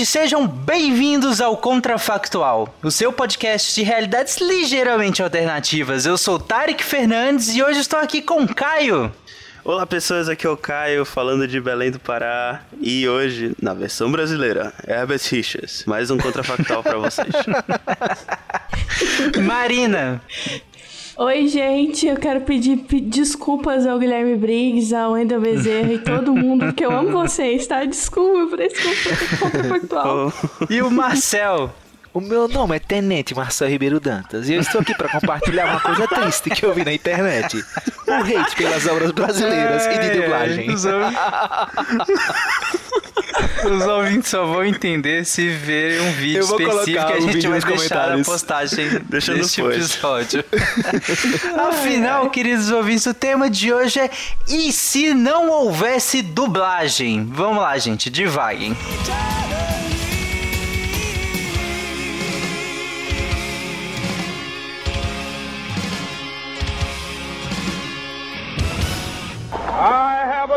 ouvintes, sejam bem-vindos ao Contrafactual, o seu podcast de realidades ligeiramente alternativas. Eu sou Tarek Fernandes e hoje estou aqui com Caio. Olá pessoas, aqui é o Caio falando de Belém do Pará e hoje, na versão brasileira, Herbert Richards, mais um contrafactual para vocês. Marina. Oi, gente, eu quero pedir desculpas ao Guilherme Briggs, ao Wendel Bezerra e todo mundo, porque eu amo vocês, tá? Desculpa por esse contrafactual. E o Marcel? O meu nome é Tenente Marcel Ribeiro Dantas e eu estou aqui para compartilhar uma coisa triste que eu vi na internet. O hate pelas obras brasileiras é, e de é, dublagem. Os, os ouvintes só vão entender se verem um vídeo específico que a gente vai deixar na postagem Deixa deste episódio. Afinal, queridos ouvintes, o tema de hoje é E se não houvesse dublagem? Vamos lá, gente, divaguem.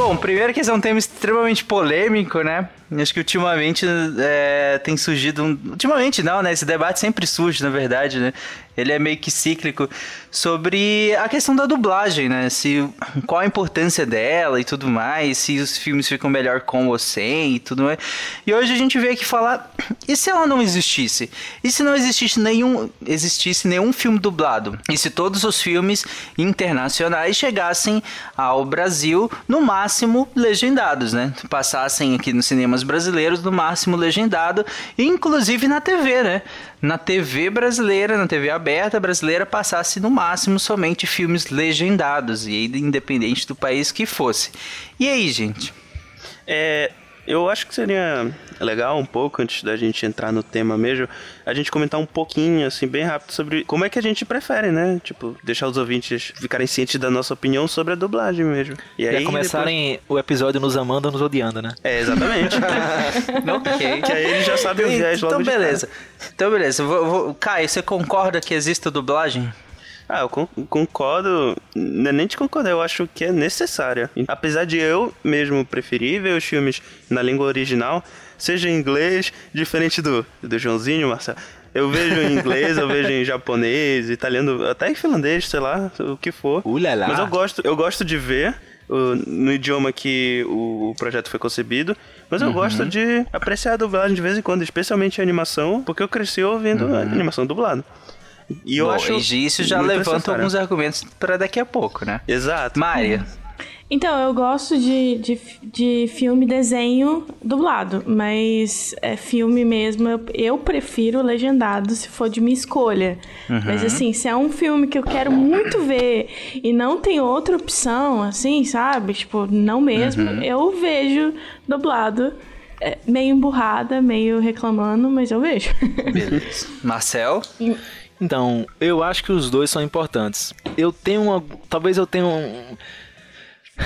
Bom, primeiro que esse é um tema extremamente polêmico, né? Acho que ultimamente é, tem surgido um... Ultimamente não, né? Esse debate sempre surge, na verdade, né? Ele é meio que cíclico sobre a questão da dublagem, né? Se, qual a importância dela e tudo mais, se os filmes ficam melhor com ou sem e tudo mais. E hoje a gente veio aqui falar, e se ela não existisse? E se não existisse nenhum, existisse nenhum filme dublado? E se todos os filmes internacionais chegassem ao Brasil, no máximo legendados, né? Passassem aqui nos cinemas brasileiros, no máximo legendado, inclusive na TV, né? Na TV brasileira, na TV aberta brasileira, passasse no máximo somente filmes legendados, e independente do país que fosse. E aí, gente? É, eu acho que seria legal um pouco, antes da gente entrar no tema mesmo, a gente comentar um pouquinho, assim, bem rápido sobre como é que a gente prefere, né? Tipo, deixar os ouvintes ficarem cientes da nossa opinião sobre a dublagem mesmo. E, e aí começarem depois... o episódio nos amando ou nos odiando, né? É, exatamente. ok. Que aí eles já sabem o viés Então, beleza. Então, beleza. Vou, vou... Caio, você concorda que exista dublagem? Ah, eu concordo. Não é nem te concordar, eu acho que é necessária. Apesar de eu mesmo preferir ver os filmes na língua original, seja em inglês, diferente do, do Joãozinho, Marcelo. Eu vejo em inglês, eu vejo em japonês, italiano, até em finlandês, sei lá, o que for. Ulala. Mas eu gosto, eu gosto de ver uh, no idioma que o projeto foi concebido. Mas eu uhum. gosto de apreciar a dublagem de vez em quando, especialmente a animação, porque eu cresci ouvindo uhum. a animação dublada. E eu Bom, acho. E isso já levanta alguns argumentos para daqui a pouco, né? Exato. Maria. Então, eu gosto de, de, de filme desenho dublado, mas é filme mesmo, eu, eu prefiro legendado se for de minha escolha. Uhum. Mas assim, se é um filme que eu quero muito ver e não tem outra opção, assim, sabe? Tipo, não mesmo, uhum. eu vejo dublado. É, meio emburrada, meio reclamando, mas eu vejo. Beleza. Marcel? Então, eu acho que os dois são importantes. Eu tenho uma. Talvez eu tenha um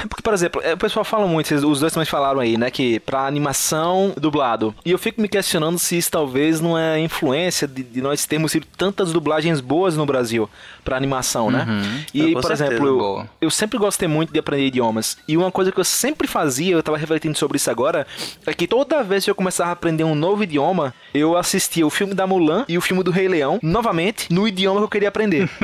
porque, por exemplo, é, o pessoal fala muito, os dois também falaram aí, né, que pra animação dublado. E eu fico me questionando se isso talvez não é influência de, de nós termos tido tantas dublagens boas no Brasil pra animação, né? Uhum. E, por exemplo, eu, eu, sempre gostei muito de aprender idiomas. E uma coisa que eu sempre fazia, eu tava refletindo sobre isso agora, é que toda vez que eu começava a aprender um novo idioma, eu assistia o filme da Mulan e o filme do Rei Leão, novamente, no idioma que eu queria aprender.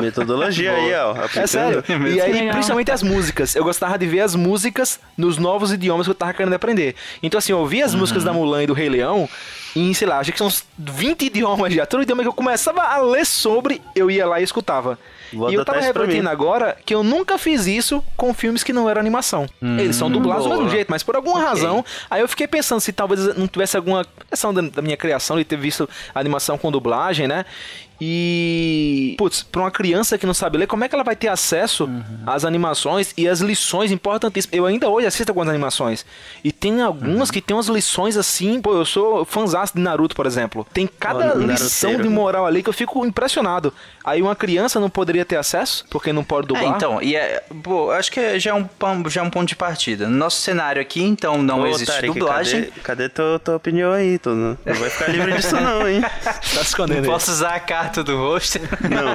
Metodologia aí, ó. É sério. E aí, principalmente as músicas. Eu gostava de ver as músicas nos novos idiomas que eu tava querendo aprender. Então, assim, eu ouvia as uhum. músicas da Mulan e do Rei Leão em, sei lá, acho que são uns 20 idiomas já. Todo idioma que eu começava a ler sobre, eu ia lá e escutava. Vou e eu tava refletindo agora que eu nunca fiz isso com filmes que não eram animação. Hum, Eles são dublados boa. do mesmo jeito, mas por alguma okay. razão, aí eu fiquei pensando se talvez não tivesse alguma questão da, da minha criação de ter visto animação com dublagem, né? E, putz, pra uma criança que não sabe ler, como é que ela vai ter acesso uhum. às animações e às lições importantíssimas? Eu ainda hoje assisto algumas animações e tem algumas uhum. que tem umas lições assim, pô, eu sou fãzão de Naruto, por exemplo. Tem cada oh, lição de moral ali que eu fico impressionado. Aí uma criança não poderia ter acesso porque não pode dublar? É, então, e é, pô, acho que já é um, já é um ponto de partida. No nosso cenário aqui, então, não Ô, existe Tarek, dublagem. Cadê, cadê tua, tua opinião aí? Tu não, não vai ficar livre disso não, hein? tá escondendo Não posso usar a carta do rosto. Não.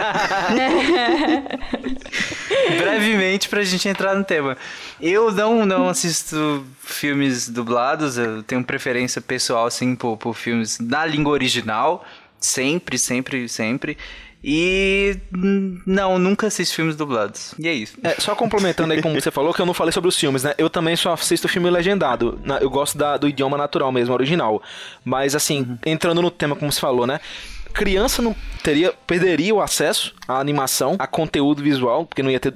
Brevemente pra gente entrar no tema. Eu não, não assisto filmes dublados, eu tenho preferência pessoal, assim, por, por filmes na língua original. Sempre, sempre, sempre. E não, nunca assisto filmes dublados. E é isso. É, só complementando aí como você falou, que eu não falei sobre os filmes, né? Eu também só assisto filme legendado. Eu gosto da, do idioma natural mesmo, original. Mas assim, entrando no tema como você falou, né? Criança não teria perderia o acesso à animação, a conteúdo visual, porque não ia ter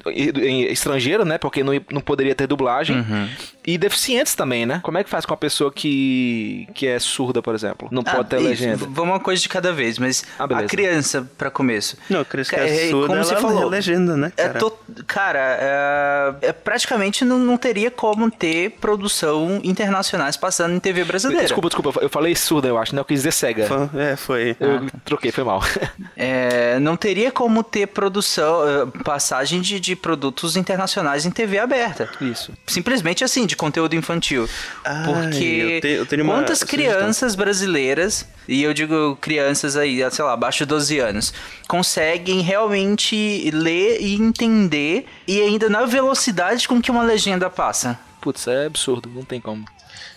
estrangeiro, né? Porque não, não poderia ter dublagem. Uhum. E deficientes também, né? Como é que faz com a pessoa que, que é surda, por exemplo? Não ah, pode ter isso. legenda. Vamos uma coisa de cada vez, mas ah, a criança, para começo. Não, a criança que é, é surda, como você falou, legenda, né? Cara, é to... cara é... é... praticamente não, não teria como ter produção internacionais passando em TV brasileira. Desculpa, desculpa, eu falei surda, eu acho, né? Eu quis dizer cega. Foi, é, foi. Eu ah, troquei, foi mal. é, não teria como ter produção, eh, passagem de, de produtos internacionais em TV aberta. Isso. Simplesmente assim, de conteúdo infantil. Ai, porque eu eu tenho quantas crianças sugestão. brasileiras, e eu digo crianças aí, sei lá, abaixo de 12 anos, conseguem realmente ler e entender e ainda na velocidade com que uma legenda passa? Putz, é absurdo, não tem como.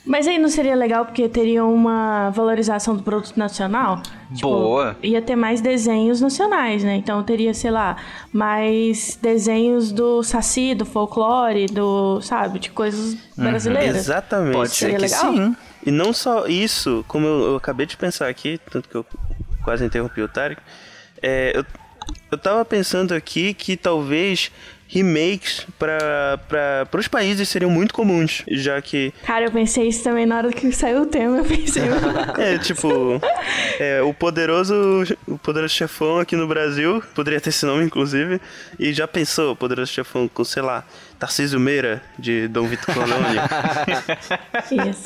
Mas aí não seria legal porque teria uma valorização do produto nacional? Tipo, Boa. Ia ter mais desenhos nacionais, né? Então teria, sei lá, mais desenhos do Saci, do folclore, do, sabe, de coisas uhum. brasileiras. Exatamente. Pode ser que legal? sim. E não só isso, como eu, eu, acabei de pensar aqui, tanto que eu quase interrompi o Tarek, é, eu, eu tava pensando aqui que talvez remakes para os países seriam muito comuns, já que... Cara, eu pensei isso também na hora que saiu o tema, eu pensei... é, tipo, é, o poderoso o poderoso chefão aqui no Brasil, poderia ter esse nome, inclusive, e já pensou, poderoso chefão com, sei lá, Tarcísio Meira, de Dom Vitor Colônia. isso.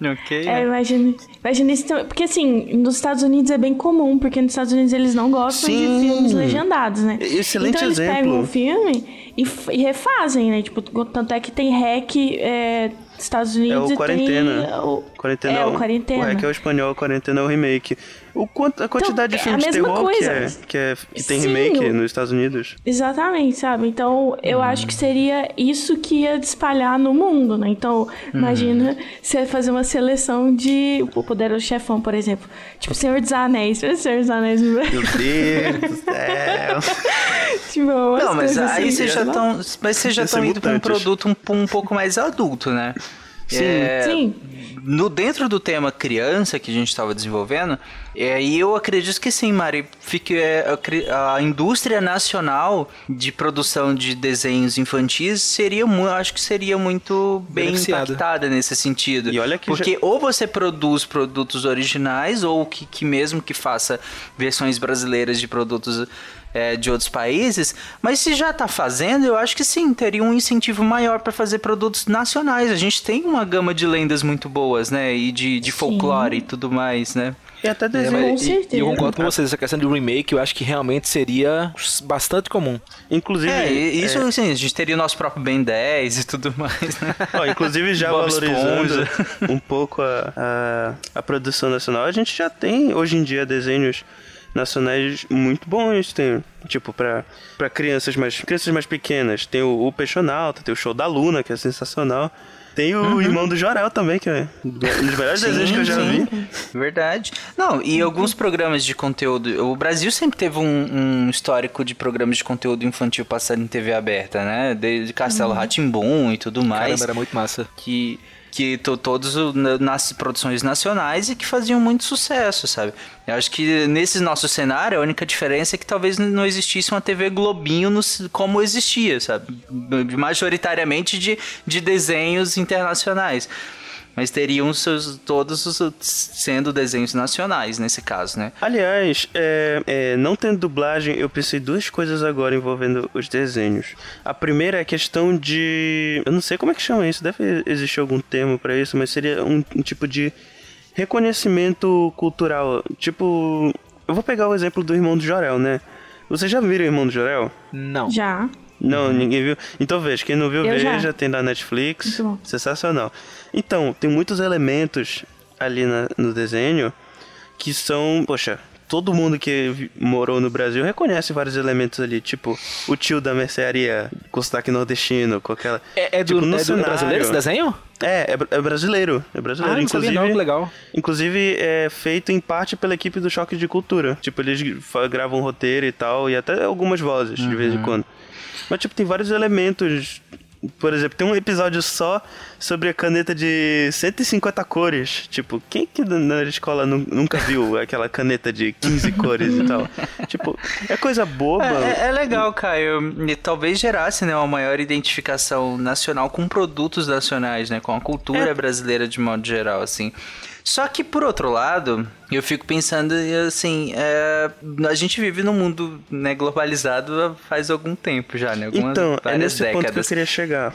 ok. É, imagina, imagina isso também. Porque assim, nos Estados Unidos é bem comum, porque nos Estados Unidos eles não gostam Sim. de filmes legendados, né? Excelente então, eles exemplo. pegam um filme e, e, refazem, né? Tipo, tanto é que tem hack é, Estados Unidos é o quarentena. Tem, o, quarentena. É, o quarentena. O hack é o espanhol, quarentena é o remake. O, a quantidade então, de filmes é de terror que, é, que, é, que tem Sim, remake nos Estados Unidos. Exatamente, sabe? Então, eu hum. acho que seria isso que ia espalhar no mundo, né? Então, hum. imagina você fazer uma seleção de O Poderoso Chefão, por exemplo. Tipo, Senhor dos Anéis. Senhor dos Anéis. Meu Deus do céu. tipo, Não, mas aí vocês já estão... Mas vocês já estão indo para um produto um, um pouco mais adulto, né? Sim. É, Sim. No, dentro do tema criança que a gente estava desenvolvendo, é, e eu acredito que sim, Mari. Fique, é, a, a, indústria nacional de produção de desenhos infantis seria, acho que seria muito bem impactada nesse sentido. E olha que Porque já... ou você produz produtos originais, ou que, que mesmo que faça versões brasileiras de produtos é, de outros países, mas se já está fazendo, eu acho que sim, teria um incentivo maior para fazer produtos nacionais. A gente tem uma gama de lendas muito boas, né? E de, de folclore sim. e tudo mais, né? E até desenho. É, e, e, eu concordo com vocês, essa questão do remake eu acho que realmente seria bastante comum. Inclusive. É, isso é... Assim, a gente teria o nosso próprio Ben 10 e tudo mais, né? Ó, inclusive já valorizando um pouco a, a, a produção nacional, a gente já tem hoje em dia desenhos nacionais muito bons. Tem, tipo, pra, pra crianças mais, crianças mais pequenas. Tem o, o Peixonauta, tem o Show da Luna, que é sensacional. Tem o uhum. irmão do Jorel também, que é um dos melhores sim, desenhos que eu já sim. vi. Verdade. Não, e uhum. alguns programas de conteúdo. O Brasil sempre teve um, um histórico de programas de conteúdo infantil passando em TV aberta, né? Desde Castelo uhum. Ratimbum e tudo mais. Caramba, era muito massa. Que que todos nas produções nacionais e que faziam muito sucesso, sabe? Eu acho que nesse nosso cenário a única diferença é que talvez não existisse uma TV Globinho no, como existia, sabe? Majoritariamente de, de desenhos internacionais. Mas teriam seus, todos os, sendo desenhos nacionais nesse caso, né? Aliás, é, é, não tendo dublagem, eu pensei duas coisas agora envolvendo os desenhos. A primeira é a questão de. Eu não sei como é que chama isso, deve existir algum termo para isso, mas seria um, um tipo de reconhecimento cultural. Tipo, eu vou pegar o exemplo do irmão do Jorel, né? Vocês já viram o irmão do Jorel? Não. Já. Não, ninguém viu. Então veja, quem não viu, Eu veja, já. tem na Netflix. Muito bom. Sensacional. Então, tem muitos elementos ali na- no desenho que são, poxa, todo mundo que morou no Brasil reconhece vários elementos ali, tipo o tio da mercearia com sotaque nordestino, com aquela É, é do, tipo, no é do cenário. brasileiro esse desenho? É, é, é brasileiro, é Ah, brasileiro, sabia inclusive. não, legal. Inclusive, é feito em parte pela equipe do Choque de Cultura. Tipo, eles gravam roteiro e tal, e até algumas vozes, de vez em quando. Mas, tipo, tem vários elementos. Por exemplo, tem um episódio só sobre a caneta de 150 cores. Tipo, quem que na escola nu- nunca viu aquela caneta de 15 cores e tal? Tipo, é coisa boba. É, é- é legal, Caio. E talvez gerasse né, uma maior identificação nacional com produtos nacionais, né? Com a cultura brasileira de modo geral, assim. Só que, por outro lado, eu fico pensando, assim, é, a gente vive num mundo né, globalizado faz algum tempo já, né? Algumas, Então, é nesse ponto que eu décadas. queria chegar.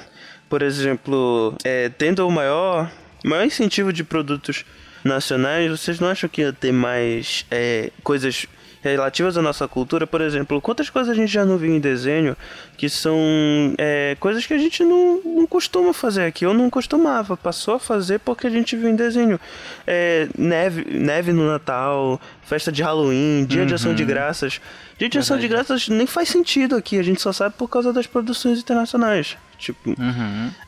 Por exemplo, é, tendo o maior, maior incentivo de produtos nacionais, vocês não acham que ia ter mais é, coisas relativas à nossa cultura? Por exemplo, quantas coisas a gente já não viu em desenho que são é, coisas que a gente não, não costuma fazer aqui, ou não costumava, passou a fazer porque a gente viu em desenho. É, neve, neve no Natal, festa de Halloween, dia de ação de graças. De ação de graças nem faz sentido aqui, a gente só sabe por causa das produções internacionais. Tipo,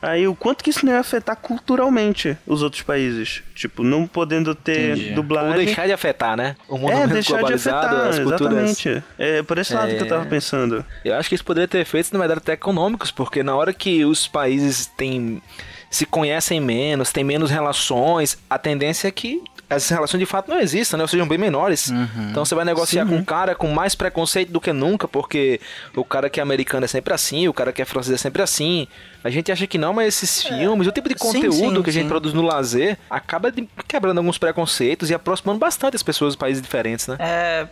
aí o quanto que isso não ia afetar culturalmente os outros países? Tipo, não podendo ter Entendi. Ou dublagem. deixar de afetar, né? O mundo É, deixar de afetar, as culturas... exatamente. É por esse lado que eu tava É. pensando. Eu acho que isso poderia ter efeitos, na verdade, até econômicos, porque na hora que os países têm, se conhecem menos, têm menos relações, a tendência é que essas relações de fato não existam, né? Ou sejam bem menores. Então você vai negociar com um cara com mais preconceito do que nunca, porque o cara que é americano é sempre assim, o cara que é francês é sempre assim. A gente acha que não, mas esses filmes, o tipo de Sim, conteúdo sim, que a gente sim. produz no lazer, acaba de- quebrando alguns preconceitos e aproximando bastante as pessoas de países diferentes, né? É,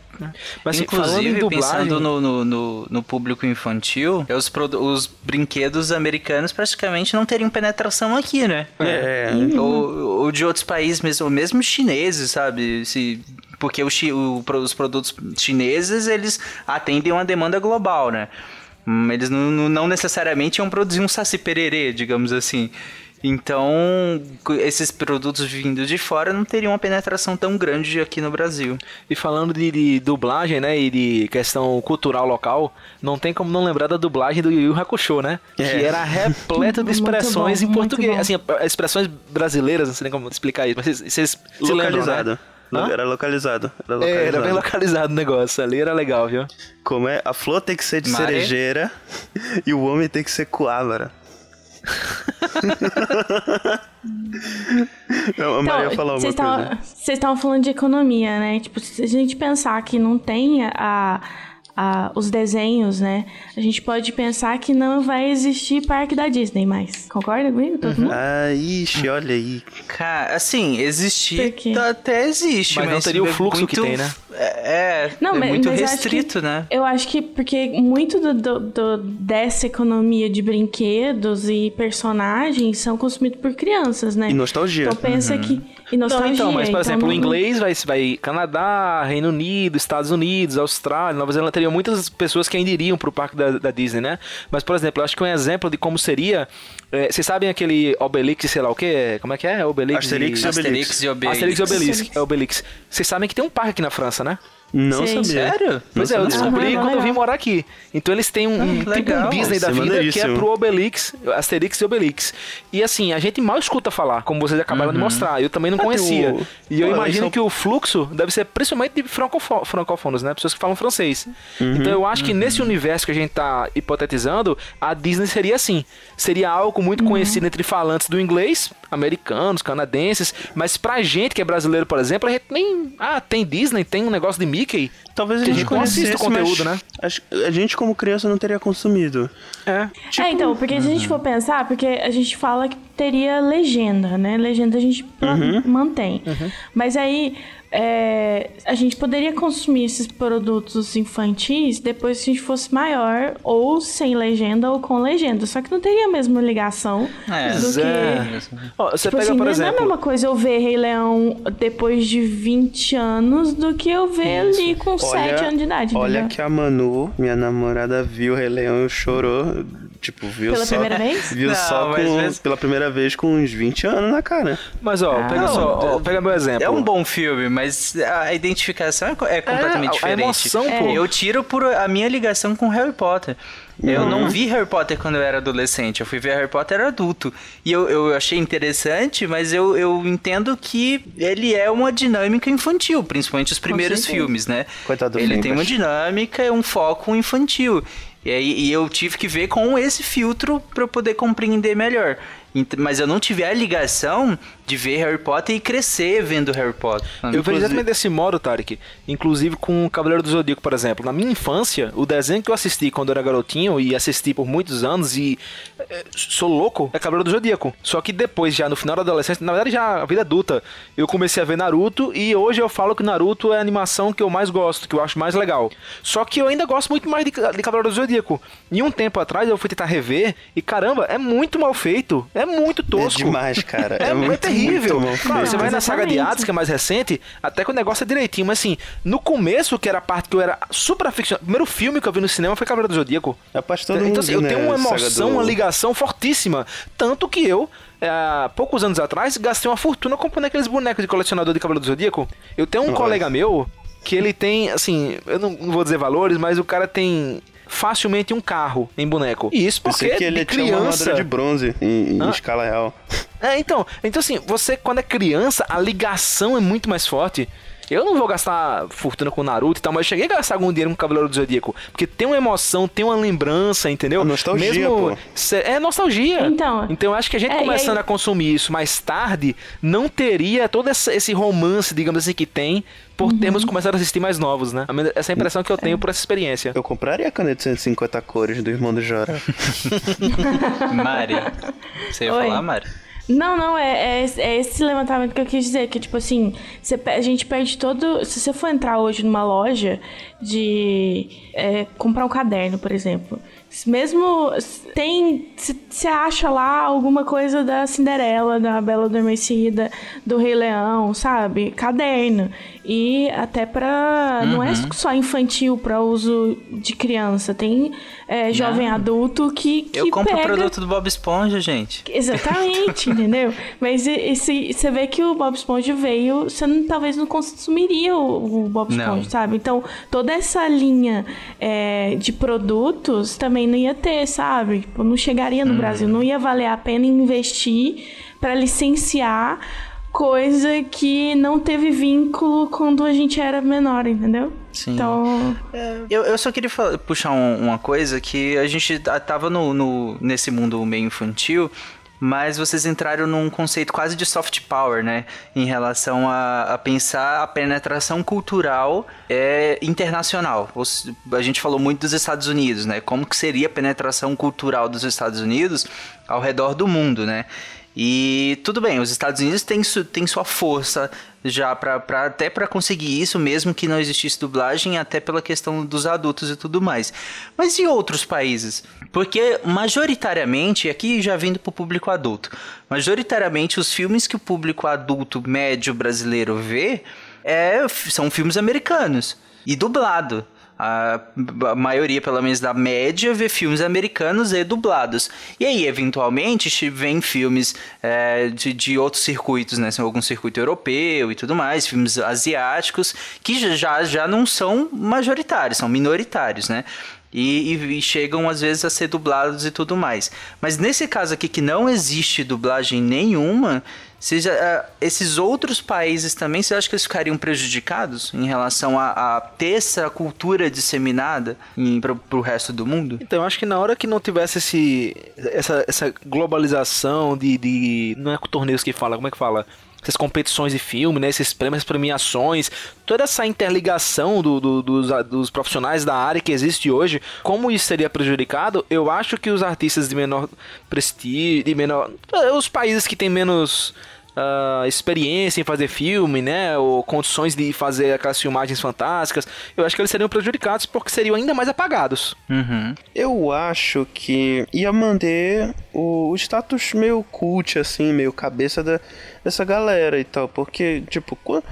Mas assim, inclusive, dublagem... pensando no, no, no, no público infantil, os, produ- os brinquedos americanos praticamente não teriam penetração aqui, né? É. Ou, ou de outros países mesmo, ou mesmo chineses, sabe? Se, porque o, chi- o pro- os produtos chineses, eles atendem uma demanda global, né? Hum, Eles não, não- necessariamente iam produzir um saci pererê, digamos assim. Então, esses produtos vindos de fora não teriam uma penetração tão grande aqui no Brasil. E falando de, de dublagem, né, e de questão cultural local, não tem como não lembrar da dublagem do Yu Yu Hakusho, né? É. Que era repleta de expressões bom, em português. Assim, expressões brasileiras, não sei nem como explicar isso, mas vocês, vocês se lembram, né? Hã? Era localizado. Era É, localizado. era bem localizado o negócio, ali era legal, viu? Como é? A flor tem que ser de Mare? cerejeira e o homem tem que ser coávara. Não, a Maria tavam- coisa. Vocês estavam falando de economia, né? Tipo, se a gente pensar que não tem a, a- os desenhos, né? A gente pode pensar que não vai existir parque da Disney mais. Concorda comigo? Todo mundo? Ah, ixi, olha aí. Cara, assim, existir tá- até existe, Mas mas, não teria o é fluxo muito- que tem, né? É, é, Não, é mas, muito mas restrito, que- né? Eu acho que porque muito do, do- do- dessa economia de brinquedos e personagens são consumidos por crianças, né? E nostalgia. Então pensa que. E Não, nostalgia. então, mas por exemplo, o não- inglês vai, vai Canadá, Reino Unido, Estados Unidos, Austrália, Nova Zelândia, teriam muitas pessoas que ainda iriam pro parque da, da Disney, né? Mas, por exemplo, eu acho que um exemplo de como seria. é, vocês sabem aquele Obelix, sei lá o que? Como é que é? Obelix Asterix e Obelix. Asterix e Obelix. Asterix e Obelix. Obelix. É Obelix. Vocês sabem que tem um parque aqui na França, né? Não Sei. sabia. Sério? Pois Não é, eu descobri Aham, quando eu vim morar aqui. Então eles têm um, um tipo um. Disney da é vida que é pro Obelix, Asterix e Obelix. E assim, a gente mal escuta falar, como vocês acabaram de mostrar. Eu também não Ah, conhecia. o- E eu Olha, imagino são- que o fluxo deve ser principalmente de francofo- francófonos, né? Pessoas que falam francês. Uhum. Então eu acho que nesse universo que a gente tá hipotetizando, a Disney seria assim. Seria algo muito conhecido entre falantes do inglês, americanos, canadenses, mas pra gente que é brasileiro, por exemplo, a gente nem... Ah, tem Disney, tem um negócio de Mickey. Talvez a gente gente não assista conhecesse, o conteúdo, mas né? A gente como criança não teria consumido. É. é, então, porque se a gente for pensar, porque a gente fala que teria legenda, né? Legenda a gente Uhum. mantém. Mas aí é, a gente poderia consumir esses produtos infantis depois que a gente fosse maior, ou sem legenda ou com legenda. Só que não teria a mesma ligação É, do que. é. Ó, você Tipo pega, assim, por não é a exemplo. mesma coisa eu ver Rei Leão depois de 20 anos do que eu ver ali com 7 anos de idade. olha entendeu? que a Manu, minha namorada, viu o Rei Leão e chorou. Tipo, viu Pela só. primeira vez? Viu Não, só com, pela primeira vez com uns 20 anos na cara. Mas ó, Ah. pega Não, só, ó, pega meu exemplo. É um bom filme, mas a identificação é é completamente a diferente. emoção, pô. Eu tiro por a minha ligação com Harry Potter. Eu Uhum. não vi Harry Potter quando eu era adolescente, eu fui ver Harry Potter adulto. E eu, eu achei interessante, mas eu, eu entendo que ele é uma dinâmica infantil, principalmente os primeiros filmes, né? Coitado do ele tem uma dinâmica, um foco infantil. E, aí, e eu tive que ver com esse filtro para poder compreender melhor. Mas eu não tive a ligação de ver Harry Potter e crescer vendo Harry Potter. Eu vejo Inclusive- exatamente desse modo, Tarek. Inclusive com o Cavaleiro do Zodíaco, por exemplo. Na minha infância, o desenho que eu assisti quando eu era garotinho e assisti por muitos anos e é, sou louco é Cavaleiro do Zodíaco. Só que depois, já no final da adolescência, na verdade já a vida adulta, eu comecei a ver Naruto e hoje eu falo que Naruto é a animação que eu mais gosto, que eu acho mais legal. Só que eu ainda gosto muito mais de, de Cavaleiro do Zodíaco. E um tempo atrás eu fui tentar rever e caramba, é muito mal feito. É muito tosco. É demais, cara. É, É, é muito, muito mal Claro, você vai na saga de. Hades, que é mais recente, até que o negócio é direitinho. Mas assim, no começo, que era a parte que eu era super aficionado. O primeiro filme que eu vi no cinema foi Cavaleiro do Zodíaco. Rapaz, todo então, mundo assim, eu tenho né, uma a emoção, do- uma ligação fortíssima. Tanto que eu, é, há poucos anos atrás, gastei uma fortuna comprando aqueles bonecos de colecionador de Cavaleiro do Zodíaco. Eu tenho um Nossa. colega meu que ele tem, assim, eu não, não vou dizer valores, mas o cara tem facilmente um carro em boneco. E isso porque Pensei que ele de tinha uma criança... armadura de bronze em, em Hã? escala real. É, então, então assim, você quando é criança, a ligação é muito mais forte. Eu não vou gastar fortuna com Naruto e tal, mas eu cheguei a gastar algum dinheiro com Cavaleiro do Zodíaco. Porque tem uma emoção, tem uma lembrança, entendeu? A nostalgia, pô. Cê- É nostalgia. Então, Então eu acho que a gente é, começando aí- a consumir isso mais tarde, não teria todo esse romance, digamos assim, que tem, por Uhum. termos começado a assistir mais novos, né? Essa é a impressão que eu tenho por essa experiência. Eu compraria a caneta de 150 cores do irmão do Jora. Mari. Você ia Oi. falar, Mari? Não, não, é, é, é esse levantamento que eu quis dizer, que tipo assim, você a gente perde todo. Se você for entrar hoje numa loja de é, comprar um caderno, por exemplo. Se Mesmo tem. Você acha lá alguma coisa da Cinderela, da Bela Adormecida, do Rei Leão, sabe? Caderno. E até pra. Não é só infantil pra uso de criança. Tem é, jovem adulto que. que Eu compro o pega... produto do Bob Esponja, gente. Exatamente, entendeu? Mas esse, você vê que o Bob Esponja veio, você não- talvez não consumiria o, o Bob Não. Esponja, sabe? Então, toda essa linha é, de produtos também não ia ter, sabe? Tipo, não chegaria no Brasil, não ia valer a pena investir para licenciar coisa que não teve vínculo quando a gente era menor, entendeu? Sim. Então, Eu, eu só queria falar- puxar um- uma coisa que a gente tava no, no- nesse mundo meio infantil, mas vocês entraram num conceito quase de soft power, né? Em relação a, a pensar a penetração cultural é, internacional. A gente falou muito dos Estados Unidos, né? Como que seria a penetração cultural dos Estados Unidos ao redor do mundo, né? E tudo bem, os Estados Unidos têm, su- sua força já pra, pra- até para conseguir isso, mesmo que não existisse dublagem, até pela questão dos adultos e tudo mais. Mas e outros países? Porque majoritariamente, aqui já vindo para o público adulto, majoritariamente os filmes que o público adulto médio brasileiro vê é, são filmes americanos e dublado. A, maioria, pelo menos da média, vê filmes americanos e dublados. E aí, eventualmente, vem filmes é, de, de outros circuitos, né? São algum circuito europeu e tudo mais, filmes asiáticos, que já- já, já não são majoritários, são minoritários, né? E, e- e chegam às vezes a ser dublados e tudo mais. Mas nesse caso aqui que não existe dublagem nenhuma, seja, ah, esses outros países também, você acha que eles ficariam prejudicados em relação a, a ter essa cultura disseminada para o resto do mundo? Então, eu acho que na hora que não tivesse esse, essa, essa globalização de, de. Não é torneios que fala, como é que fala? Essas competições de filme, né? Esses prêmios, essas premiações, toda essa interligação do, do, dos, dos profissionais da área que existe hoje, como isso seria prejudicado, eu acho que os artistas de menor prestígio, de menor. Os países que têm menos uh, experiência em fazer filme, né? Ou condições de fazer aquelas filmagens fantásticas, eu acho que eles seriam prejudicados porque seriam ainda mais apagados. Uhum. Eu acho que ia manter o, status meio cult, assim, meio cabeça da, dessa galera e tal. Porque, tipo, quando.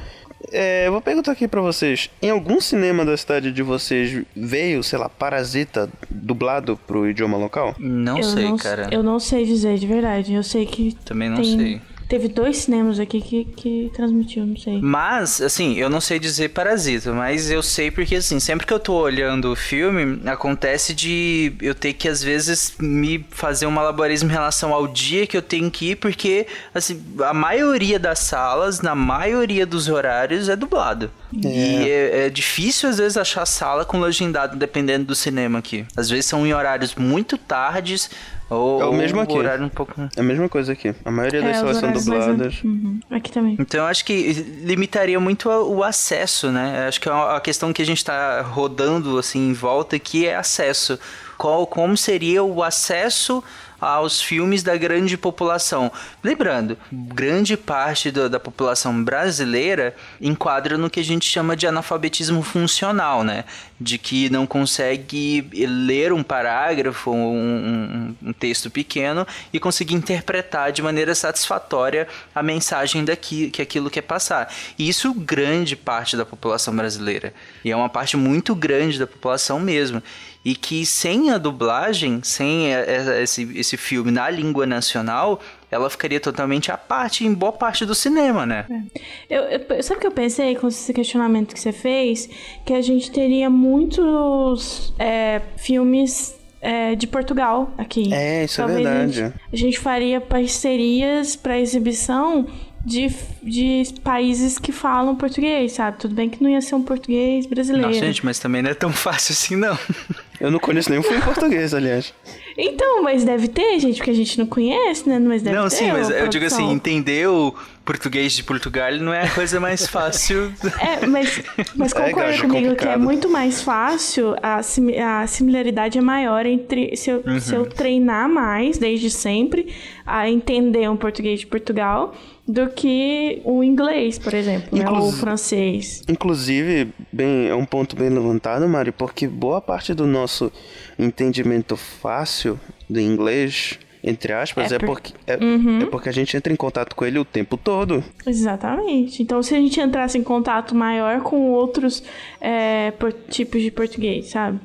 É, eu vou perguntar aqui pra vocês: em algum cinema da cidade de vocês veio, sei lá, Parasita dublado pro idioma local? Não eu sei, não, cara. Eu não sei dizer de verdade. Eu sei que. Também não tem- sei. Teve dois cinemas aqui que, que transmitiu, não sei. Mas, assim, eu não sei dizer parasita, mas eu sei porque, assim, sempre que eu tô olhando o filme, acontece de eu ter que, às vezes, me fazer um malabarismo em relação ao dia que eu tenho que ir, porque, assim, a maioria das salas, na maioria dos horários, é dublado. E é, é difícil, às vezes, achar sala com legendado, dependendo do cinema aqui. Às vezes são em horários muito tardes, ou, É o mesmo aqui. horário um pouco... É a mesma coisa aqui. A maioria das É, salas são horários mais- dubladas. Uhum, Aqui também. Então eu acho que limitaria muito o acesso, né? Eu Acho que é uma- a questão que a gente tá rodando assim em volta aqui é acesso. Qual, como seria o acesso aos filmes da grande população? Lembrando, grande parte do- da população brasileira enquadra no que a gente chama de analfabetismo funcional, né? De que não consegue ler um parágrafo, um, um- um texto pequeno e conseguir interpretar de maneira satisfatória a mensagem daqui, que aquilo quer passar. E isso grande parte da população brasileira. E é uma parte muito grande da população mesmo. E que sem a dublagem, sem a- a- esse, esse filme na língua nacional, ela ficaria totalmente à parte em boa parte do cinema, né? Eu, eu- sabe o que eu pensei com esse questionamento que você fez? Que a gente teria muitos é, filmes é, de Portugal aqui. É, isso é Talvez A verdade. gente, a gente faria parcerias para exibição de, de países que falam português, sabe? Tudo bem que não ia ser um português brasileiro. Nossa, gente, mas também não é tão fácil assim, não. Eu não conheço nenhum filme português, aliás. Então, mas deve ter, gente, porque a gente não conhece, né? Mas deve não, ter. sim, mas eu digo assim, entender o português de Portugal não é a coisa mais fácil. É, mas, mas É, concorda gajo, comigo que é muito mais fácil, a, simi- a similaridade é maior entre se eu, se Uhum. eu treinar mais, desde sempre, a entender um português de Portugal do que o inglês, por exemplo, né, ou o Inclusive- francês. Inclusive, bem, é um ponto bem levantado, Mari, porque boa parte do nosso entendimento fácil do inglês, entre aspas, É é, por- porque, é, Uhum. é porque a gente entra em contato com ele o tempo todo. Exatamente. Então, se a gente entrasse em contato maior com outros é, por- tipos de português, sabe?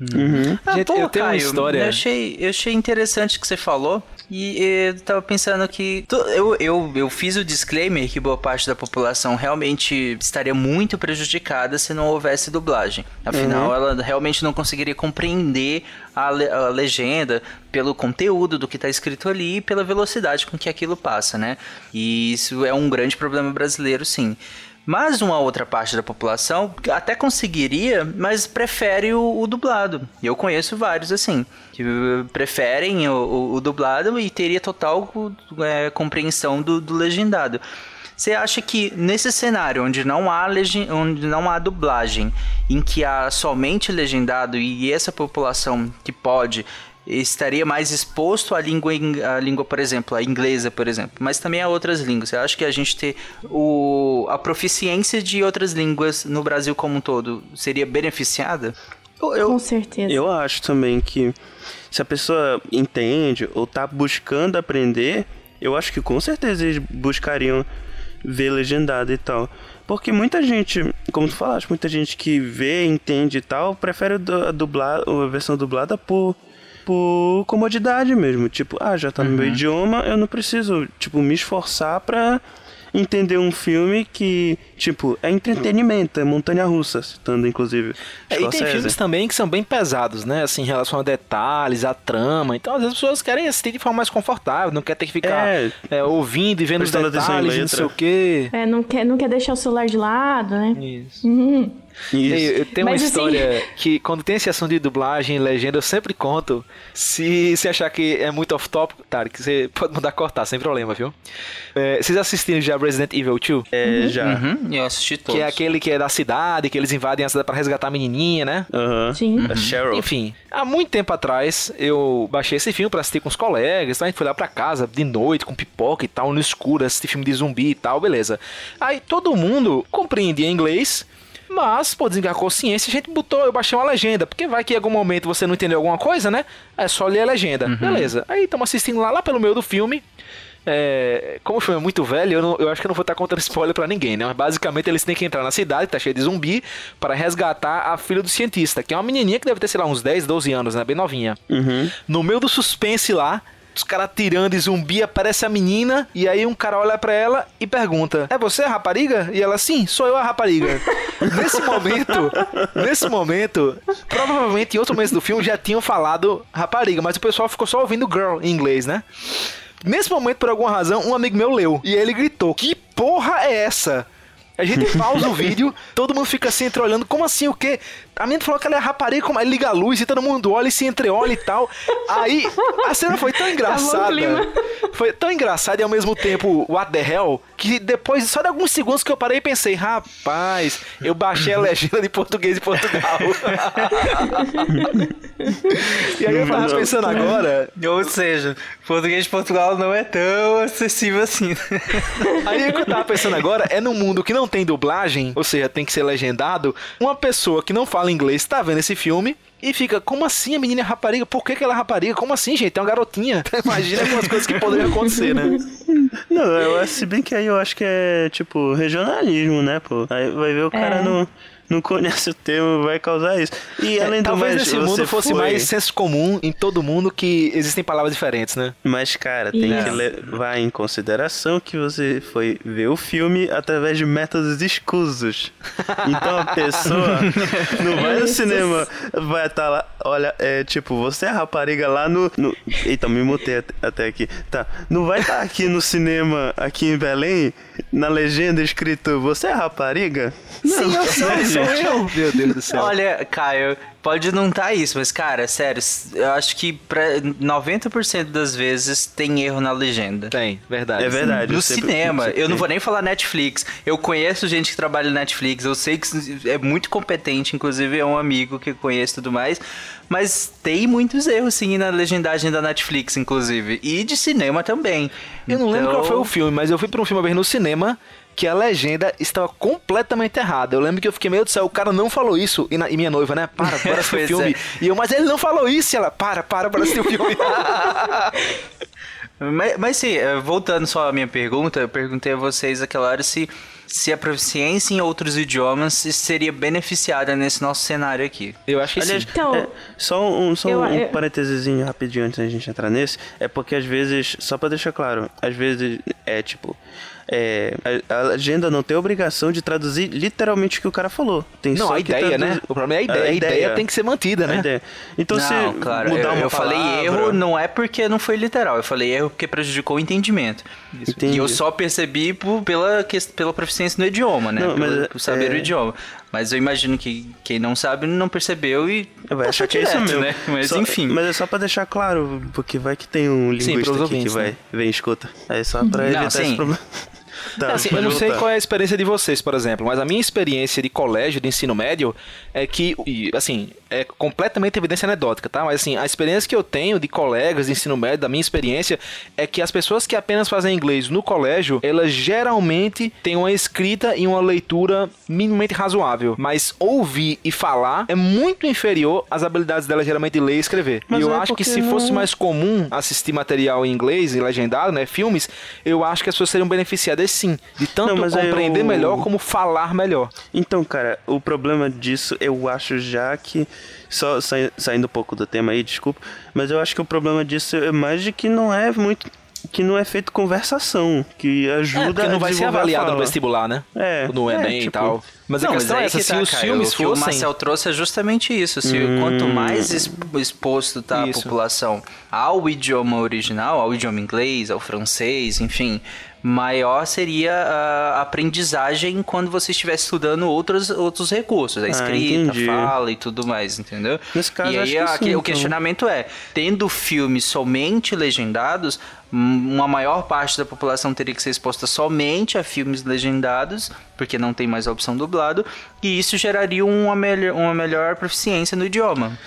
Ah, Gente, pô, eu tenho uma Caio, história- Eu achei, eu achei interessante o que você falou. E eu tava pensando que. Eu, eu, eu fiz o disclaimer que boa parte da população realmente estaria muito prejudicada se não houvesse dublagem. Afinal, ela realmente não conseguiria compreender a, le- a legenda pelo conteúdo do que tá escrito ali e pela velocidade com que aquilo passa, né? E isso é um grande problema brasileiro, sim. Mas uma outra parte da população até conseguiria, mas prefere o, o dublado. E eu conheço vários assim, que uh, preferem o, o- o dublado e teria total é, compreensão do, do legendado. Você acha que nesse cenário onde não há legen- onde não há dublagem, em que há somente legendado e essa população que pode estaria mais exposto à língua, à língua, por exemplo, a inglesa, por exemplo, mas também a outras línguas. Você acha que a gente ter o, a proficiência de outras línguas no Brasil como um todo seria beneficiada? Eu, eu- Com certeza. Eu acho também que se a pessoa entende ou tá buscando aprender, eu acho que com certeza eles buscariam ver legendado e tal. Porque muita gente, como tu falaste, muita gente que vê, entende e tal, prefere a, dublar, a versão dublada por, por comodidade mesmo. Tipo, ah, já tá no meu idioma, eu não preciso, tipo, me esforçar pra entender um filme que, tipo, é entretenimento, é montanha-russa, citando inclusive É, e tem filmes também que são bem pesados, né? Assim, em relação a detalhes, a trama. Então, às vezes as pessoas querem assistir de forma mais confortável, não quer ter que ficar É. é, ouvindo e vendo os detalhes, não sei o quê. É, não quer, não quer deixar o celular de lado, né? Isso. Uhum. Eu tenho uma Mas, assim- história que quando tem esse assunto de dublagem e legenda, eu sempre conto. Se se achar que é muito off-topic, tá, que você pode mandar cortar, sem problema, viu? É, vocês assistiram já Resident Evil 2? É, já. Uhum, eu assisti todos. Que é aquele que é da cidade, que eles invadem a cidade pra resgatar a menininha, né? Aham. Sim. A Cheryl. Enfim, há muito tempo atrás eu baixei esse filme pra assistir com os colegas, tá? a gente foi lá pra casa de noite com pipoca e tal, no escuro, assistir filme de zumbi e tal, beleza. Aí todo mundo compreendia inglês, mas, pô, desengar consciência, a gente botou, eu baixei uma legenda, porque vai que em algum momento você não entendeu alguma coisa, né? É só ler a legenda, beleza. Aí estamos assistindo lá, lá pelo meio do filme. É, como o filme é muito velho, eu, não- eu acho que eu não vou estar contando spoiler pra ninguém, né? Mas basicamente eles têm que entrar na cidade, tá cheia de zumbi, para resgatar a filha do cientista, que é uma menininha que deve ter, sei lá, uns 10, 12 anos, né? Bem novinha. No meio do suspense lá, os caras tirando e zumbi, aparece a menina, e aí um cara olha pra ela e pergunta: É você a rapariga? E ela, sim, sou eu a rapariga. nesse momento, nesse momento, provavelmente em outro momento do filme já tinham falado rapariga, mas o pessoal ficou só ouvindo girl em inglês, né? Nesse momento, por alguma razão, um amigo meu leu. E ele gritou: Que porra é essa? A gente pausa o vídeo, todo mundo fica assim entreolhando. Como assim? O quê? A menina falou que ela é rapariga, como aí liga a luz e todo mundo olha e se entreolha e tal. Aí a cena foi tão engraçada. clima. Foi tão engraçada e ao mesmo tempo what the hell, que depois, só de alguns segundos que eu parei e pensei, rapaz, eu baixei a legenda de português de Portugal. e aí eu tava pensando agora, Ou seja, português de Portugal não é tão acessível assim. né? Aí o que eu tava pensando agora é no mundo que não tem dublagem, ou seja, tem que ser legendado, uma pessoa que não fala inglês tá vendo esse filme e fica, como assim a menina é rapariga? Por que, que ela é rapariga? Como assim, gente? É uma garotinha. Imagina algumas coisas que poderiam acontecer, né? Não, eu, acho- se bem que aí eu acho que é, tipo, regionalismo, né, pô? Aí vai ver o cara É. não, não conhece o termo, vai causar isso. E além do É, Talvez mais, nesse mundo fosse foi- mais senso comum em todo mundo que existem palavras diferentes, né? Mas, cara, tem Isso. que levar em consideração que você foi ver o filme através de métodos escusos. Então a pessoa não vai no cinema, vai estar lá, olha, é tipo, você é rapariga lá no. no... Eita, me mutei at- até aqui. Tá, não vai estar aqui no cinema, aqui em Belém, na legenda escrito, você é rapariga? Sim, eu sou, sou eu. Meu Deus do céu. Olha, Caio, pode não tá isso, mas cara, sério, eu acho que pra 90% das vezes tem erro na legenda. Tem, verdade. É verdade. No eu cinema, sempre eu não vou nem falar Netflix. Eu conheço gente que trabalha na Netflix, eu sei que é muito competente, inclusive é um amigo que eu conheço e tudo mais. Mas tem muitos erros, sim, na legendagem da Netflix, inclusive. E de cinema também. Eu não lembro Então- qual foi o filme, mas eu fui pra um filme uma vez no cinema que a legenda estava completamente errada. Eu lembro que eu fiquei meio do céu, o cara não falou isso. E, na- e minha noiva, né? Para, para assistir o filme. é. E eu, mas ele não falou isso. E ela, para, para, para assistir o filme. Mas, mas sim, eh, voltando só à minha pergunta, eu perguntei a vocês aquela hora se, se a proficiência em outros idiomas seria beneficiada nesse nosso cenário aqui. eu acho que Aliás, sim. Então- é, só um, só Eu- um eu- parênteses rapidinho antes da gente entrar nesse, é porque às vezes, só pra deixar claro, às vezes é tipo, é, a, a legenda não tem obrigação de traduzir literalmente o que o cara falou. Tem Não, só a que ideia, traduz- né? O problema é a ideia. A, ideia tem que ser mantida, a né? ideia. Então não, se claro, mudar eu, uma eu falei palavra- erro não é porque não foi literal, eu falei erro porque prejudicou o entendimento. Entendi. E eu só percebi por- pela, pela proficiência no idioma, né? Não, mas, Pelo- por saber é- o idioma. Mas eu imagino que quem não sabe não percebeu e Vai achar que é isso mesmo. né? Mas Só- enfim. Mas é só pra deixar claro, porque vai que tem um Sim, linguista pros aqui ouvintes, que vai, né? vem e escuta. Aí só pra Não, evitar sim. esse problema. Tá, assim, eu não sei qual é a experiência de vocês, por exemplo, mas a minha experiência de colégio, de ensino médio, é que, assim, é completamente evidência anedótica, tá? Mas, assim, a experiência que eu tenho de colegas de ensino médio, da minha experiência, é que as pessoas que apenas fazem inglês no colégio, elas geralmente têm uma escrita e uma leitura minimamente razoável. Mas ouvir e falar é muito inferior às habilidades delas, geralmente, de ler e escrever. Mas e eu é acho que se fosse não- mais comum assistir material em inglês e legendado, né, filmes, eu acho que as pessoas seriam beneficiadas sim, de tanto Não, compreender eu- melhor como falar melhor. Então, cara, o problema disso, eu acho já que. Só sai- saindo um pouco do tema aí, desculpa. Mas eu acho que o problema disso é mais de que não é muito. Que não é feito conversação. Que ajuda É, porque não vai ser avaliado no vestibular, né? É, No é, Enem e tipo, tal. Mas a Não, questão é aí essa, que se tá, os Caio, filmes o que o fossem... Marcel trouxe é justamente isso. Se quanto mais ex- exposto tá a Isso. população ao idioma original, ao idioma inglês, ao francês, enfim, maior seria a aprendizagem quando você estiver estudando outros, outros recursos, a escrita, entendi. fala e tudo mais, entendeu? Nesse caso, e aí que a- sim, o então. questionamento é, tendo filmes somente legendados, hum, uma maior parte da população teria que ser exposta somente a filmes legendados, porque não tem mais a opção dublado, e isso geraria uma, melhor, uma melhor proficiência no idioma.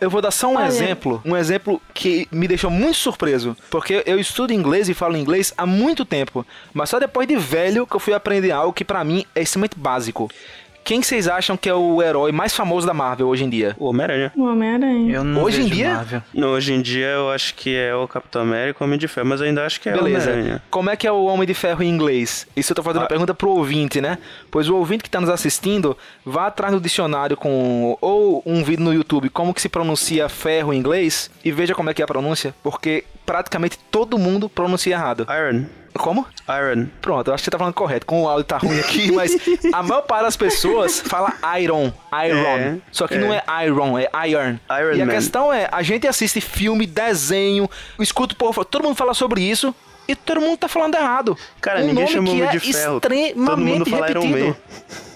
Eu vou dar só um Olha. exemplo, um exemplo que me deixou muito surpreso, porque eu estudo inglês e falo inglês há muito tempo, mas só depois de velho que eu fui aprender algo que pra mim é extremamente básico. Quem que vocês acham que é o herói mais famoso da Marvel hoje em dia? O Homem-Aranha. O Homem-Aranha. Eu não Hoje em dia? Marvel. Não, hoje em dia eu acho que é o Capitão América, o Homem de Ferro, mas eu ainda acho que é o Beleza. Homem-Aranha. Como é que é o Homem de Ferro em inglês? Isso eu tô fazendo uma Ah. pergunta pro ouvinte, né? Pois o ouvinte que tá nos assistindo, vá atrás no dicionário com ou um vídeo no YouTube como que se pronuncia ferro em inglês e veja como é que é a pronúncia, porque praticamente todo mundo pronuncia errado. Iron. Como? Iron. Pronto, eu acho que você tá falando correto. Com o áudio tá ruim aqui, mas a maior parte das pessoas fala iron, iron. É, Só que é. não é iron, é iron. Iron e a Man. questão é, a gente assiste filme, desenho, escuta o povo, todo mundo fala sobre isso e todo mundo tá falando errado. Cara, um ninguém nome chama que Homem é de Ferro. extremamente Todo mundo fala Iron repetido. Man.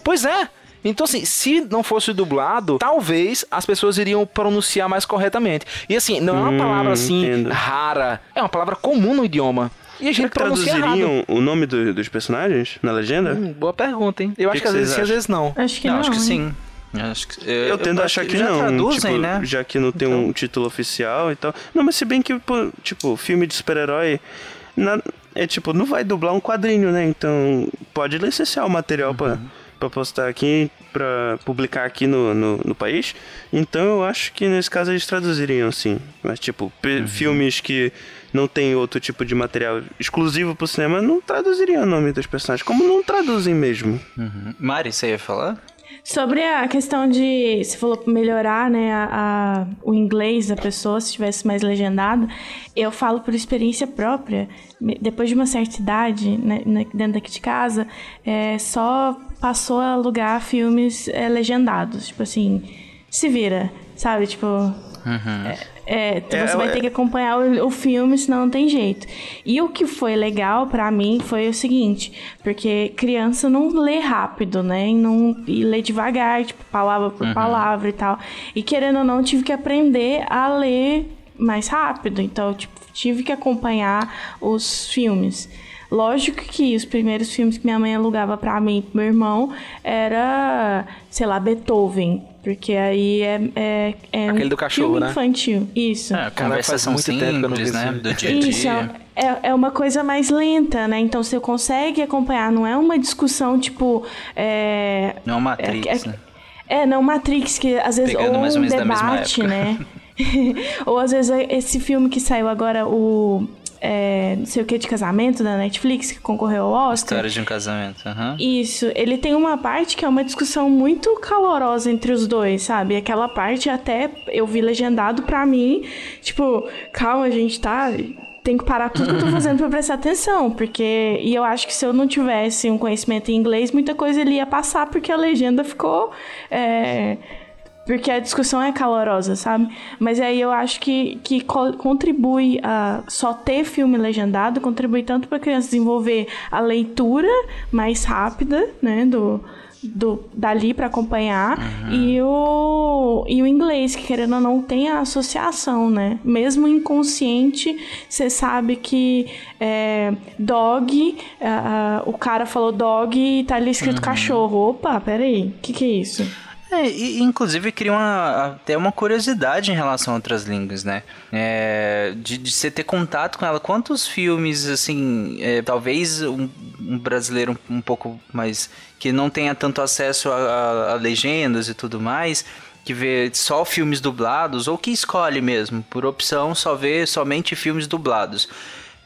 Pois é. Então, assim, se não fosse dublado, talvez as pessoas iriam pronunciar mais corretamente. E assim, não é uma Hum, palavra assim entendo. rara, é uma palavra comum no idioma. E a gente que errado. traduziriam o nome do- dos personagens na legenda? Hum, boa pergunta, hein? Eu acho que que, às vezes sim, às vezes não. Acho que Não, não. acho que sim. Eu, acho que, Eu, tendo a achar que já não, traduzem, tipo, né? já que não tem um título oficial e tal. Não, mas se bem que, tipo, filme de super-herói, na- é tipo, não vai dublar um quadrinho, né? Então, pode licenciar o material pra, pra postar aqui, pra publicar aqui no, no, no país. Então, eu acho que nesse caso eles traduziriam, sim. Mas, tipo, pe- filmes que não tem outro tipo de material exclusivo pro cinema, não traduziriam o nome dos personagens, como não traduzem mesmo. Uhum. Mari, você ia falar? Sobre a questão de, você falou melhorar, né, a, a- o inglês da pessoa, se tivesse mais legendado, eu falo por experiência própria. Depois de uma certa idade, né, na- dentro daqui de casa, é, só passou a alugar filmes é, legendados. Tipo assim, se vira, sabe? Tipo, é, É, você vai é- ter que acompanhar o, o filme, senão não tem jeito. E o que foi legal pra mim foi o seguinte, porque criança não lê rápido, né? E, não, e lê devagar, tipo, palavra por palavra e tal. E querendo ou não, tive que aprender a ler mais rápido. Então, tipo, tive que acompanhar os filmes. Lógico que os primeiros filmes que minha mãe alugava pra mim e pro meu irmão era, sei lá, Beethoven. Porque aí é, é, é Aquele um do cachorro, filme né? infantil. Isso. É, conversação muito tempo que eu não simples, vi né? Do dia a Isso, dia. é, é uma coisa mais lenta, né? Então você consegue acompanhar, não é uma discussão tipo. É, Não é uma Matrix, é, né? é, não Matrix, que às vezes Pegando ou mais ou um menos da mesma debate, época. né? ou às vezes esse filme que saiu agora, o. é, não sei o que de casamento da Netflix, que concorreu ao Oscar. História de um casamento. aham. Isso, ele tem uma parte que é uma discussão muito calorosa entre os dois, sabe? Aquela parte até eu vi legendado pra mim, tipo, calma, gente, tá? Tem que parar tudo que eu tô fazendo pra prestar atenção, porque. E eu acho que se eu não tivesse um conhecimento em inglês, muita coisa ele ia passar, porque a legenda ficou. é, porque a discussão é calorosa, sabe? Mas aí eu acho que, que co- contribui a só ter filme legendado, contribui tanto para criança desenvolver a leitura mais rápida, né, do, do dali para acompanhar e o e o inglês que querendo ou não tem a associação, né? Mesmo inconsciente, você sabe que é, dog, ah, ah, o cara falou dog e tá ali escrito cachorro. Opa, peraí, o que que é isso? É, e, inclusive cria uma, até uma curiosidade em relação a outras línguas, né? É, de, de você ter contato com ela. Quantos filmes, assim, é, talvez um, um brasileiro um, um pouco mais. que não tenha tanto acesso a, a- a legendas e tudo mais. Que vê só filmes dublados, ou que escolhe mesmo, por opção, só vê somente filmes dublados.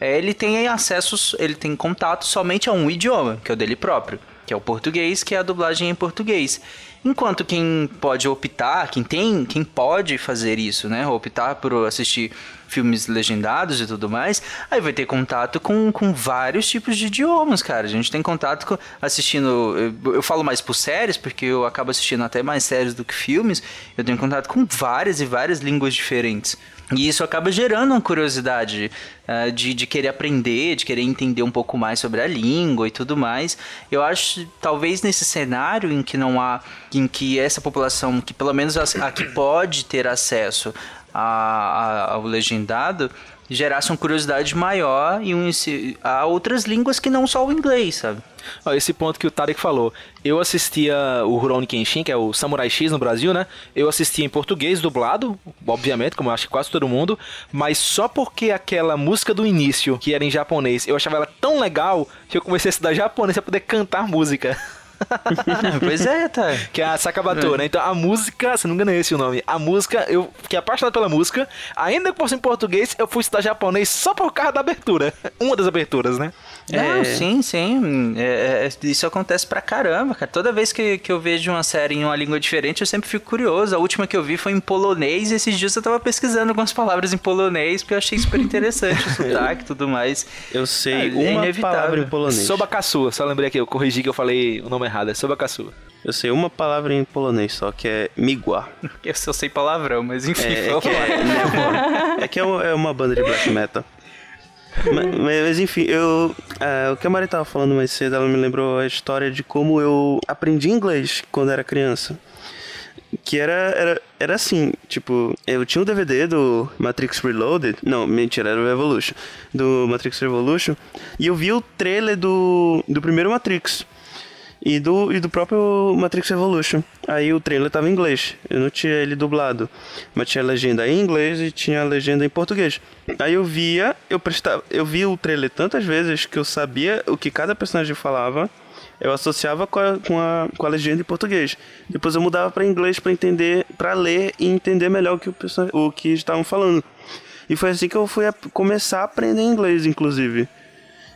É, ele tem acessos, ele tem contato somente a um idioma, que é o dele próprio, que é o português, que é a dublagem em português. Enquanto quem pode optar, quem tem, quem pode fazer isso, né, optar por assistir filmes legendados e tudo mais, aí vai ter contato com, com vários tipos de idiomas, cara. A gente tem contato com assistindo. Eu, eu falo mais por séries, porque eu acabo assistindo até mais séries do que filmes. Eu tenho contato com várias e várias línguas diferentes. E isso acaba gerando uma curiosidade uh, de, de querer aprender, de querer entender um pouco mais sobre a língua e tudo mais. Eu acho, talvez nesse cenário em que não há, em que essa população, que pelo menos a, a que pode ter acesso a, a, ao legendado, gerasse uma curiosidade maior e um, a outras línguas que não só o inglês, sabe? esse ponto que o Tarek falou. Eu assistia o Rurouni Kenshin, que é o Samurai X no Brasil, né? Eu assistia em português dublado, obviamente, como eu acho que quase todo mundo, mas só porque aquela música do início, que era em japonês, eu achava ela tão legal que eu comecei a estudar japonês pra poder cantar música. pois é, tá. Que é a Sakabato, é. né? Então a música, se não me engano é esse o nome. A música, eu fiquei apaixonado pela música. Ainda que fosse em português, eu fui estudar japonês só por causa da abertura. Uma das aberturas, né? Não, é... sim, sim. É, é, isso acontece pra caramba, cara. Toda vez que, que eu vejo uma série em uma língua diferente, eu sempre fico curioso. A última que eu vi foi em polonês e esses dias eu tava pesquisando algumas palavras em polonês, porque eu achei super interessante o sotaque e tudo mais. Eu sei é, uma palavra em polonês. Sobakasu, só lembrei aqui, eu corrigi que eu falei o nome errado, é Sobakasu. Eu sei uma palavra em polonês só, que é migua. Eu só sei palavrão, mas enfim. É, é que, é, é, que é uma banda de black metal mas, mas, enfim, eu. Uh, o que a Mari tava falando mais cedo, ela me lembrou a história de como eu aprendi inglês quando era criança. Que era, era, era assim, tipo, eu tinha um DVD do Matrix Reloaded. Não, mentira, era o Evolution. Do Matrix Revolution. E eu vi o trailer do, do primeiro Matrix e do, e do próprio Matrix Evolution. Aí o trailer tava em inglês, eu não tinha ele dublado, mas tinha legenda em inglês e tinha legenda em português. Aí eu via, eu prestava, eu via o trailer tantas vezes que eu sabia o que cada personagem falava, eu associava com a, com a, com a legenda em português. Depois eu mudava para inglês para entender, para ler e entender melhor o que, o, o que estavam falando. E foi assim que eu fui a começar a aprender inglês, inclusive.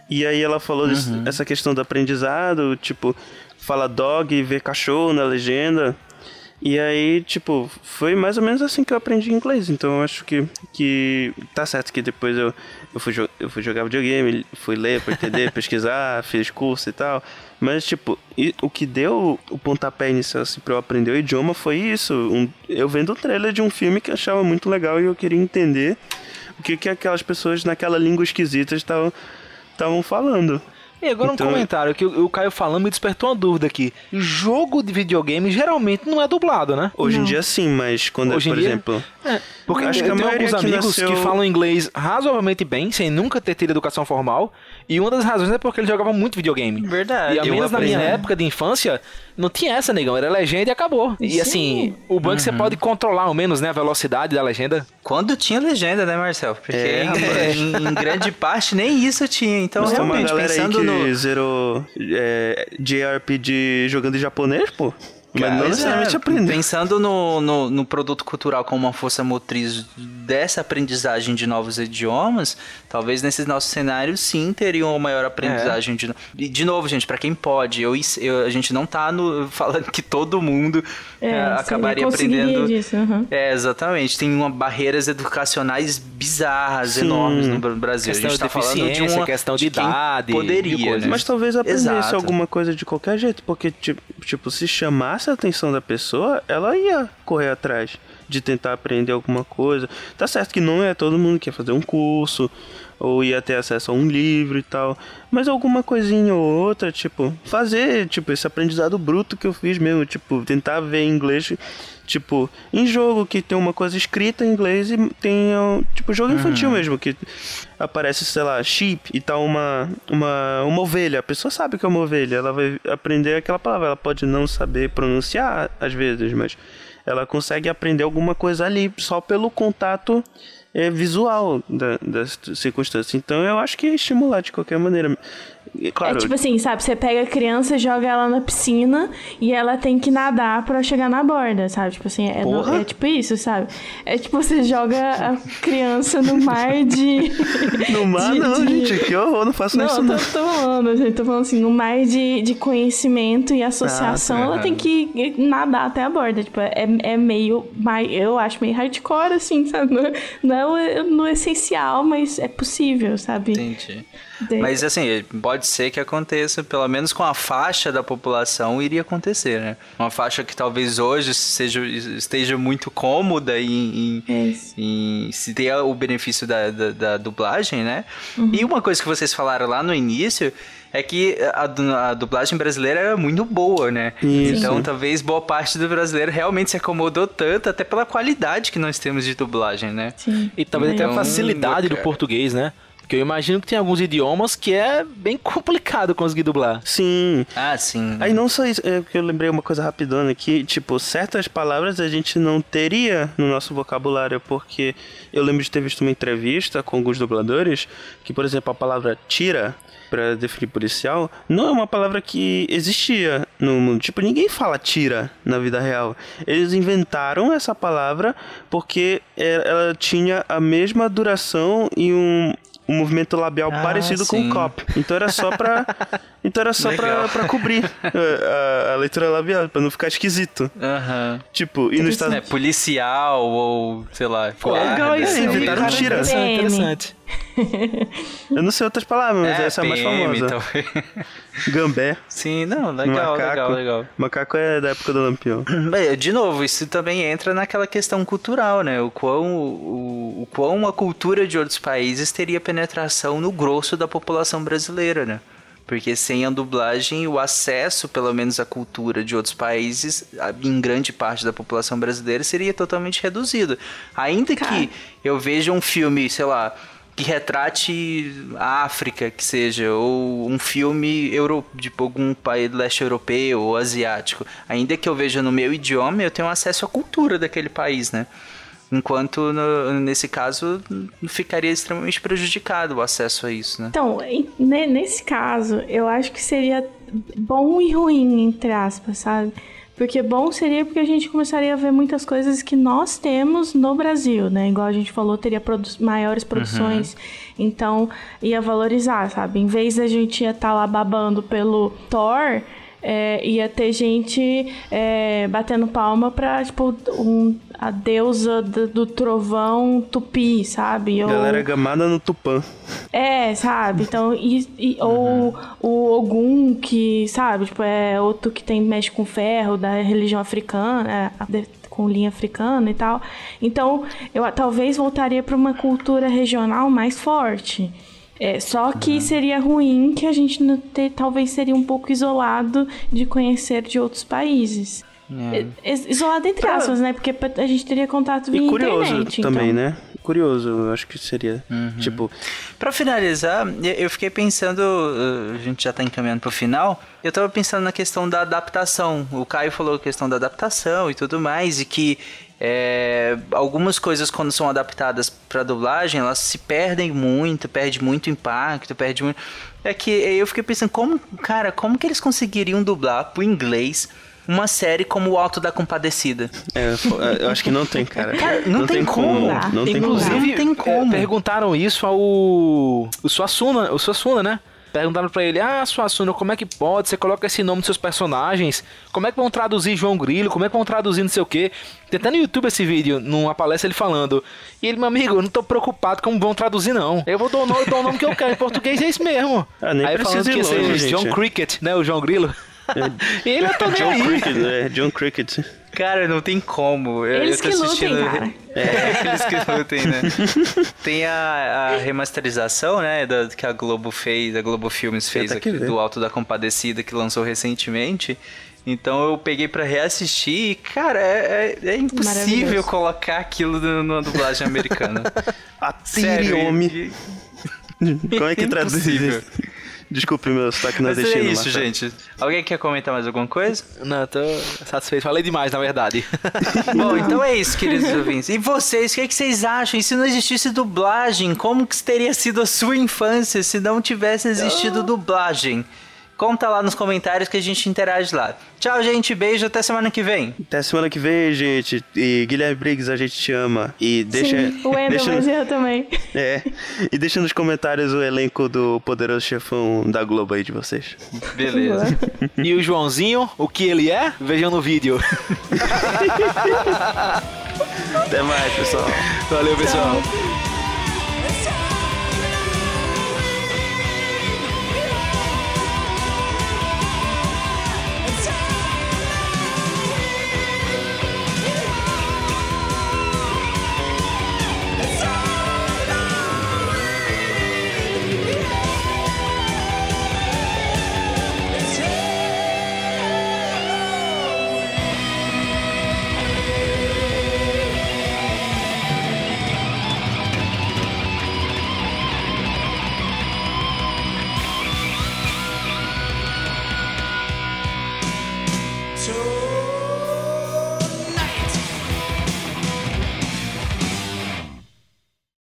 E aí ela falou uhum. essa questão do aprendizado, tipo, fala dog e vê cachorro na legenda. E aí, tipo, foi mais ou menos assim que eu aprendi inglês. Então eu acho que, que tá certo que depois eu, eu, fui, eu fui jogar videogame, fui ler pra entender, pesquisar, fiz curso e tal. Mas, tipo, o que deu o pontapé inicial assim, pra eu aprender o idioma foi isso. Um, eu vendo o trailer de um filme que eu achava muito legal e eu queria entender o que, que aquelas pessoas naquela língua esquisita estavam estavam falando. E agora então... um comentário que o, Caio falando me despertou uma dúvida aqui. Jogo de videogame geralmente não é dublado, né? Hoje não. em dia sim, mas quando Hoje é, por dia, exemplo. É, porque acho que eu tenho alguns amigos nasceu... que falam inglês razoavelmente bem, sem nunca ter tido educação formal. E uma das razões é porque eles jogavam muito videogame. Verdade. E ao menos na minha época de infância, não tinha essa, negão. Era legenda e acabou. E Sim. assim, o banco uhum. você pode controlar ao menos, né, a velocidade da legenda. Quando tinha legenda, né, Marcel? Porque é, em, em, grande parte nem isso tinha. Então, Mas realmente, pensando no. Zerou é, JRPG jogando em japonês, pô. Mas não necessariamente é, aprender. Pensando no, no, no, produto cultural como uma força motriz dessa aprendizagem de novos idiomas, talvez nesses nossos cenários sim teriam uma maior aprendizagem é. de E de novo, gente, para quem pode, eu, eu, a gente não tá no, falando que todo mundo é, é, acabaria aprendendo. Disso, uhum. É, exatamente. Tem uma, barreiras educacionais bizarras, sim. enormes no Brasil. Questão a gente tá falando de uma questão de, de idade. Poderia. Né? Mas talvez aprendesse Exato. alguma coisa de qualquer jeito, porque, tipo, tipo se chamasse a atenção da pessoa, ela ia correr atrás de tentar aprender alguma coisa. Tá certo que não é todo mundo que quer fazer um curso ou ia ter acesso a um livro e tal, mas alguma coisinha ou outra, tipo, fazer, tipo, esse aprendizado bruto que eu fiz mesmo, tipo, tentar ver inglês, tipo, em jogo que tem uma coisa escrita em inglês e tem, tipo, jogo uhum. infantil mesmo, que aparece, sei lá, sheep e tá uma, uma, uma ovelha, a pessoa sabe que é uma ovelha, ela vai aprender aquela palavra, ela pode não saber pronunciar às vezes, mas ela consegue aprender alguma coisa ali só pelo contato é, visual da, das circunstâncias. Então eu acho que é estimular de qualquer maneira. Claro. É tipo assim, sabe? Você pega a criança, joga ela na piscina e ela tem que nadar pra chegar na borda, sabe? Tipo assim, é, no- é tipo isso, sabe? É tipo você joga a criança no mar de. no mar, de- não, de- gente. Que horror, não faço Não, isso, eu não. tô, tô falando, gente, tô falando assim, no mar de, de conhecimento e associação, Ah, tá. ela tem que nadar até a borda. Tipo, é, é meio. Eu acho meio hardcore, assim, sabe? Não, não é no essencial, mas é possível, sabe? Entendi. Mas assim, pode ser que aconteça, pelo menos com a faixa da população iria acontecer, né? Uma faixa que talvez hoje seja, esteja muito cômoda em, em, É em se ter o benefício da, da, da dublagem, né? Uhum. E uma coisa que vocês falaram lá no início é que a, a dublagem brasileira era muito boa, né? Isso. Então talvez boa parte do brasileiro realmente se acomodou tanto, até pela qualidade que nós temos de dublagem, né? Sim. E talvez até a Então, facilidade do português, né? Porque eu imagino que tem alguns idiomas que é bem complicado conseguir dublar. Sim. Ah, sim. Aí não só isso, é que eu lembrei uma coisa rapidona aqui, tipo, certas palavras a gente não teria no nosso vocabulário, porque eu lembro de ter visto uma entrevista com alguns dubladores, que, por exemplo, a palavra tira, pra definir policial, não é uma palavra que existia no mundo. Tipo, ninguém fala tira na vida real. Eles inventaram essa palavra porque é- ela tinha a mesma duração e um, um movimento labial Ah, parecido com sim. o cop. Então era só pra. Então era só pra, pra cobrir a, a- a leitura labial, pra não ficar esquisito. Aham. Tipo, e no Estados É, policial ou, sei lá, Pô, guarda, legal isso. é, inventaram tira. Interessante. Eu não sei outras palavras, mas É, essa é a mais famosa. talvez. Gambé. Sim, não, legal, macaco. legal, legal. Macaco é da época do Lampião. Bem, De novo, isso também entra naquela questão cultural, né? O quão, o, o quão a cultura de outros países teria penetração no grosso da população brasileira, né? Porque sem a dublagem, o acesso, pelo menos, à cultura de outros países, em grande parte da população brasileira, seria totalmente reduzido. Ainda que eu veja um filme, sei lá, que retrate a África, que seja, ou um filme euro, de algum país do leste europeu ou asiático. Ainda que eu veja no meu idioma, eu tenho acesso à cultura daquele país, né? Enquanto no- nesse caso ficaria extremamente prejudicado o acesso a isso, né? Então, nesse caso, eu acho que seria bom e ruim, entre aspas, sabe? Porque bom seria porque a gente começaria a ver muitas coisas que nós temos no Brasil, né? Igual a gente falou, teria produ maiores produções, então ia valorizar, sabe? Em vez da gente ia estar lá babando pelo Thor, é, ia ter gente é, batendo palma pra, tipo, um, a deusa do, do trovão tupi, sabe? Ou- Galera gamada no Tupã. é, sabe? Então, e, e- ou o Ogum, que, sabe, tipo, é outro que tem, mexe com ferro, da religião africana, é, com linha africana e tal. Então, eu talvez voltaria para uma cultura regional mais forte. É, só que seria ruim que a gente não ter, talvez seria um pouco isolado de conhecer de outros países. É, Isolado entre aspas, né? Porque a gente teria contato via E curioso internet. também, então. né? Curioso, eu acho que seria. Tipo, Pra finalizar, eu fiquei pensando, uh, a gente já tá encaminhando pro final, eu tava pensando na questão da adaptação. O Caio falou a questão da adaptação e tudo mais, e que é, algumas coisas quando são adaptadas pra dublagem, elas se perdem muito, perde muito impacto, perde muito... É que eu fiquei pensando, como, cara, como que eles conseguiriam dublar pro inglês uma série como O Alto da Compadecida? é, é, eu acho que não tem, cara. Cara, não tem como. Não tem como. Inclusive, Não tem como. é, perguntaram isso ao o Suassuna, o Suassuna, né? Perguntaram pra ele, ah, Suassuna, como é que pode? Você coloca esse nome dos seus personagens? Como é que vão traduzir João Grilo? Como é que vão traduzir não sei o quê? Tem até no YouTube esse vídeo, numa palestra ele falando. E ele, meu amigo, eu não tô preocupado como vão traduzir, não. Eu vou dar o nome, o nome que eu quero. Em português é isso mesmo. Ah, nem Aí falando que ir ia ser longe, John. Cricket, né? O João Grilo. E ele, eu tô nem John aí. Cricket, é, John Cricket. Cara, não tem como. Eu, Eles eu tô que lutem, assistindo... cara. É, eles que lutem, né? Tem a, a remasterização, né, da, que a Globo fez, a Globo Filmes fez aqui, do Alto da Compadecida, que lançou recentemente. Então eu peguei pra reassistir e, cara, é, é- é impossível colocar aquilo no- numa dublagem americana. A Sério, Tiriome. e- Como é que traduz isso? Desculpe meu sotaque Mas é nordestino. isso, Marcelo. gente. Alguém quer comentar mais alguma coisa? Não, eu tô satisfeito. Falei demais, na verdade. Bom, então é isso, queridos ouvintes. E vocês, o que, é que vocês acham? E se não existisse dublagem, como que teria sido a sua infância se não tivesse existido dublagem? Conta lá nos comentários que a gente interage lá. Tchau, gente. Beijo. Até semana que vem. Até semana que vem, gente. E Guilherme Briggs, a gente te ama. E deixa. Sim, o Wendel, deixa, mas eu também. é, e deixa nos comentários o elenco do Poderoso Chefão da Globo aí de vocês. Beleza. e o Joãozinho, o que ele é? Vejam no vídeo. Até mais, pessoal. Valeu, pessoal.